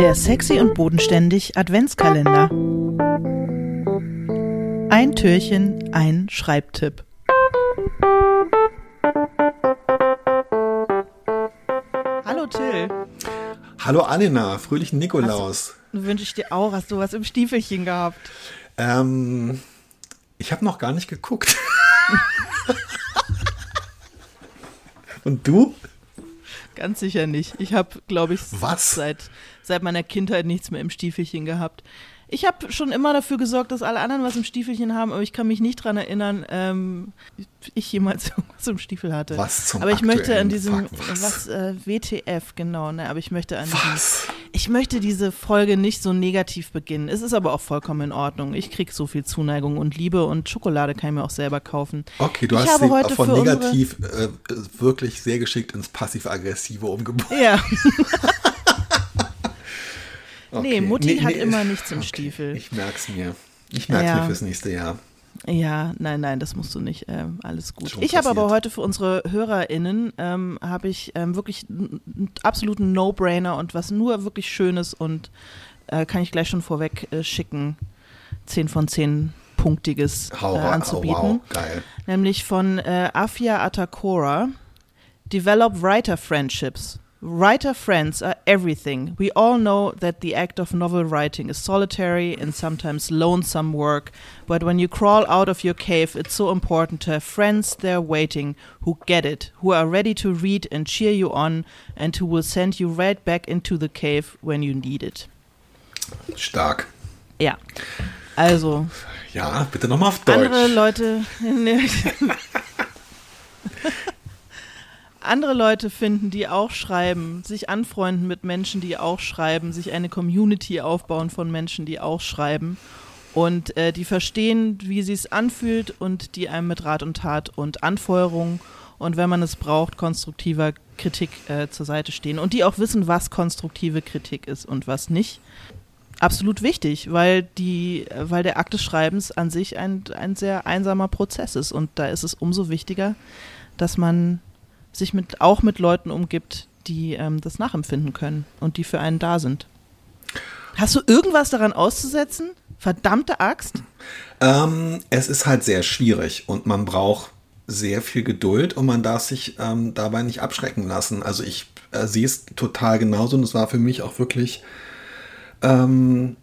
Der sexy und bodenständig Adventskalender. Ein Türchen, ein Schreibtipp. Hallo Till. Hallo Anina, fröhlichen Nikolaus. Wünsche ich dir auch. Hast du was im Stiefelchen gehabt? Ähm, ich habe noch gar nicht geguckt. Und du? Ganz sicher nicht. Ich habe, glaube ich, Was? Seit, seit meiner Kindheit nichts mehr im Stiefelchen gehabt. Ich habe schon immer dafür gesorgt, dass alle anderen was im Stiefelchen haben, aber ich kann mich nicht dran erinnern, ähm, ich jemals irgendwas im Stiefel hatte. Was zum Aber ich möchte an diesem, Fuck, was? was, äh, WTF, genau, ne, aber ich möchte an diesem, Was? Ich möchte diese Folge nicht so negativ beginnen. Es ist aber auch vollkommen in Ordnung. Ich krieg so viel Zuneigung und Liebe und Schokolade kann ich mir auch selber kaufen. Okay, du ich hast habe sie heute von negativ äh, wirklich sehr geschickt ins passiv-aggressive umgebaut. Ja, Okay. nee, Mutti hat immer nichts im okay. Stiefel. Ich merk's mir. Ich merk's Ja. mir fürs nächste Jahr. Ja, nein, nein, das musst du nicht. Ähm, alles gut. Schon ich habe aber heute für unsere HörerInnen ähm, habe ich ähm, wirklich einen absoluten No-Brainer und was nur wirklich Schönes und äh, kann ich gleich schon vorweg äh, schicken. 10 von 10 punktiges äh, rein. Oh, anzubieten. wow, geil. Nämlich von äh, Afia Atakora. Develop writer friendships. Writer friends are everything. We all know that the act of novel writing is solitary and sometimes lonesome work, but when you crawl out of your cave, it's so important to have friends there waiting who get it, who are ready to read and cheer you on, and who will send you right back into the cave when you need it. Stark. Ja. Also, Ja, bitte nochmal auf Deutsch. andere Leute. Andere Leute finden, die auch schreiben, sich anfreunden mit Menschen, die auch schreiben, sich eine Community aufbauen von Menschen, die auch schreiben und äh, die verstehen, wie sie es anfühlt und die einem mit Rat und Tat und Anfeuerung und wenn man es braucht, konstruktiver Kritik äh, zur Seite stehen und die auch wissen, was konstruktive Kritik ist und was nicht. Absolut wichtig, weil die, weil der Akt des Schreibens an sich ein, ein sehr einsamer Prozess ist und da ist es umso wichtiger, dass man sich mit auch mit Leuten umgibt, die ähm, das nachempfinden können und die für einen da sind. Hast du irgendwas daran auszusetzen? Verdammte Axt? Ähm, es ist halt sehr schwierig und man braucht sehr viel Geduld und man darf sich ähm, dabei nicht abschrecken lassen. Also ich äh, sehe es total genauso und es war für mich auch wirklich ähm,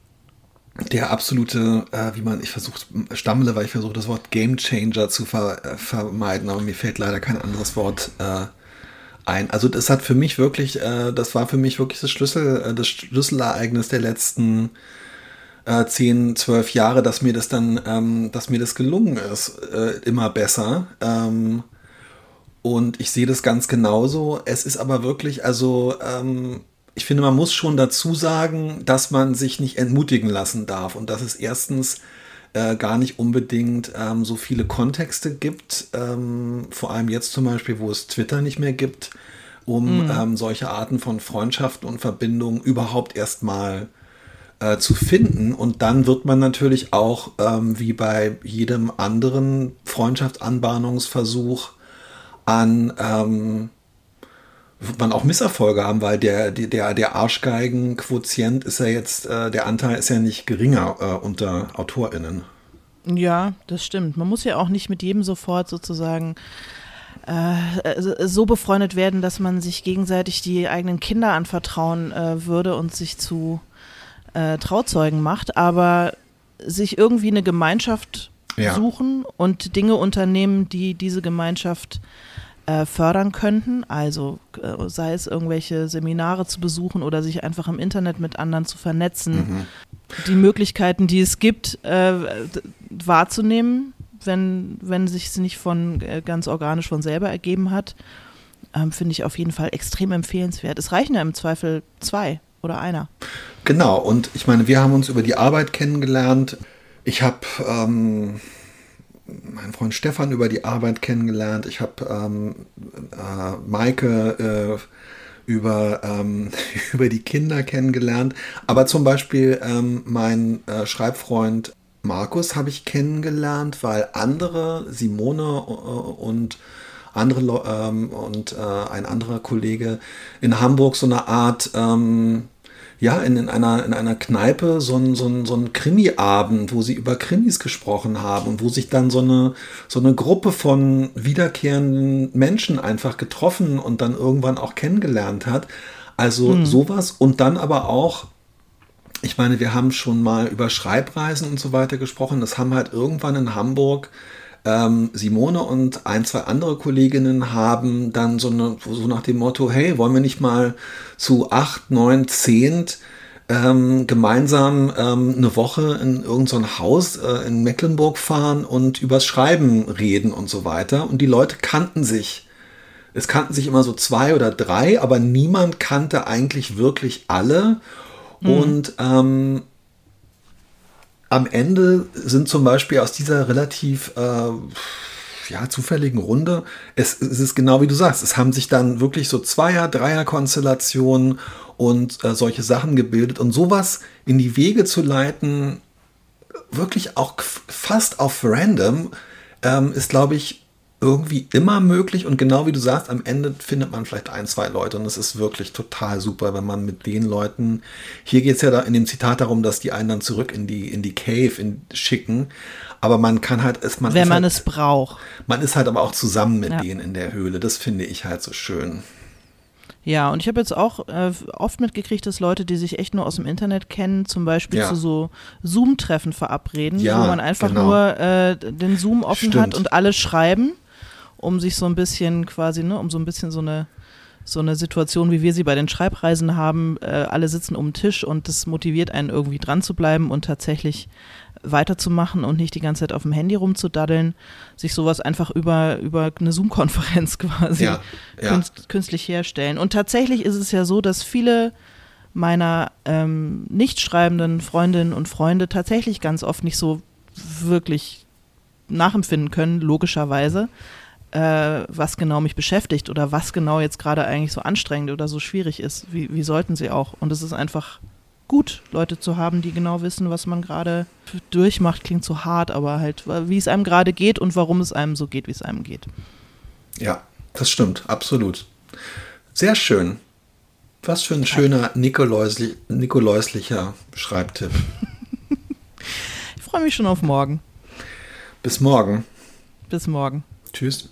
der absolute, äh, wie man, ich versuche, stammele, weil ich versuche das Wort Game Changer zu ver, äh, vermeiden, aber mir fällt leider kein anderes Wort äh, ein. Also das hat für mich wirklich, äh, das war für mich wirklich das Schlüssel, äh, das Schlüsselereignis der letzten äh, 10, 12 Jahre, dass mir das dann, ähm, dass mir das gelungen ist, äh, immer besser. Ähm, und ich sehe das ganz genauso. Es ist aber wirklich, also ähm, ich finde, man muss schon dazu sagen, dass man sich nicht entmutigen lassen darf und dass es erstens äh, gar nicht unbedingt ähm, so viele Kontexte gibt, ähm, vor allem jetzt zum Beispiel, wo es Twitter nicht mehr gibt, um ähm, solche Arten von Freundschaften und Verbindungen überhaupt erstmal äh, zu finden. Und dann wird man natürlich auch, ähm, wie bei jedem anderen Freundschaftsanbahnungsversuch, an ähm, wird man auch Misserfolge haben, weil der, der, der, Arschgeigen-Quotient ist ja jetzt, äh, der Anteil ist ja nicht geringer äh, unter AutorInnen. Ja, das stimmt. Man muss ja auch nicht mit jedem sofort sozusagen äh, so befreundet werden, dass man sich gegenseitig die eigenen Kinder anvertrauen äh, würde und sich zu äh, Trauzeugen macht, aber sich irgendwie eine Gemeinschaft Ja. suchen und Dinge unternehmen, die diese Gemeinschaft äh, fördern könnten. Also äh, sei es irgendwelche Seminare zu besuchen oder sich einfach im Internet mit anderen zu vernetzen. Die Möglichkeiten, die es gibt, äh, wahrzunehmen, wenn, wenn sich es nicht von äh, ganz organisch von selber ergeben hat, ähm, finde ich auf jeden Fall extrem empfehlenswert. Es reichen ja im Zweifel zwei oder einer. Genau, und ich meine, wir haben uns über die Arbeit kennengelernt. Ich habe ähm, meinen Freund Stefan über die Arbeit kennengelernt. Ich habe ähm, äh, Maike äh, über, ähm, über die Kinder kennengelernt. Aber zum Beispiel ähm, mein äh, Schreibfreund Markus habe ich kennengelernt, weil andere, Simone äh, und andere ähm, und äh, ein anderer Kollege in Hamburg so eine Art ähm, ja, in, in, einer, in einer Kneipe so ein, so ein, so ein Krimi-Abend, wo sie über Krimis gesprochen haben und wo sich dann so eine, so eine Gruppe von wiederkehrenden Menschen einfach getroffen und dann irgendwann auch kennengelernt hat. Also mhm. sowas und dann aber auch, ich meine, wir haben schon mal über Schreibreisen und so weiter gesprochen. Das haben halt irgendwann in Hamburg ähm, Simone und ein, zwei andere Kolleginnen haben dann so, eine, so nach dem Motto, hey, wollen wir nicht mal zu acht, neun, zehn ähm, gemeinsam ähm, eine Woche in irgendein so Haus äh, in Mecklenburg fahren und übers Schreiben reden und so weiter. Und die Leute kannten sich. Es kannten sich immer so zwei oder drei, aber niemand kannte eigentlich wirklich alle. Mhm. Und ähm, am Ende sind zum Beispiel aus dieser relativ äh, ja, zufälligen Runde, es, es, ist genau wie du sagst, es haben sich dann wirklich so Zweier-, Dreier-Konstellationen und äh, solche Sachen gebildet und sowas in die Wege zu leiten, wirklich auch fast auf random, ähm, ist, glaube ich, irgendwie immer möglich und genau wie du sagst, am Ende findet man vielleicht ein, zwei Leute und es ist wirklich total super, wenn man mit den Leuten, hier geht es ja da in dem Zitat darum, dass die einen dann zurück in die, in die Cave in, schicken, aber man kann halt, ist, man wenn man halt, es braucht. Man ist halt aber auch zusammen mit ja. denen in der Höhle, das finde ich halt so schön. Ja, und ich habe jetzt auch äh, oft mitgekriegt, dass Leute, die sich echt nur aus dem Internet kennen, zum Beispiel ja. zu so Zoom-Treffen verabreden, ja, wo man einfach genau. nur äh, den Zoom offen Stimmt. hat und alle schreiben um sich so ein bisschen quasi, ne, um so ein bisschen so eine so eine Situation, wie wir sie bei den Schreibreisen haben. Äh, alle sitzen um den Tisch und das motiviert einen irgendwie dran zu bleiben und tatsächlich weiterzumachen und nicht die ganze Zeit auf dem Handy rumzudaddeln, sich sowas einfach über, über eine Zoom-Konferenz quasi ja, ja. Künst, künstlich herstellen. Und tatsächlich ist es ja so, dass viele meiner ähm, nicht schreibenden Freundinnen und Freunde tatsächlich ganz oft nicht so wirklich nachempfinden können, logischerweise äh, was genau mich beschäftigt oder was genau jetzt gerade eigentlich so anstrengend oder so schwierig ist. Wie, wie sollten sie auch? Und es ist einfach gut, Leute zu haben, die genau wissen, was man gerade durchmacht. Klingt so hart, aber halt, wie es einem gerade geht und warum es einem so geht, wie es einem geht. Ja, das stimmt, absolut. Sehr schön. Was für ein schöner Nikoläusli Nikoläuslicher Schreibtipp. ich freue mich schon auf morgen. Bis morgen. Bis morgen. Tschüss.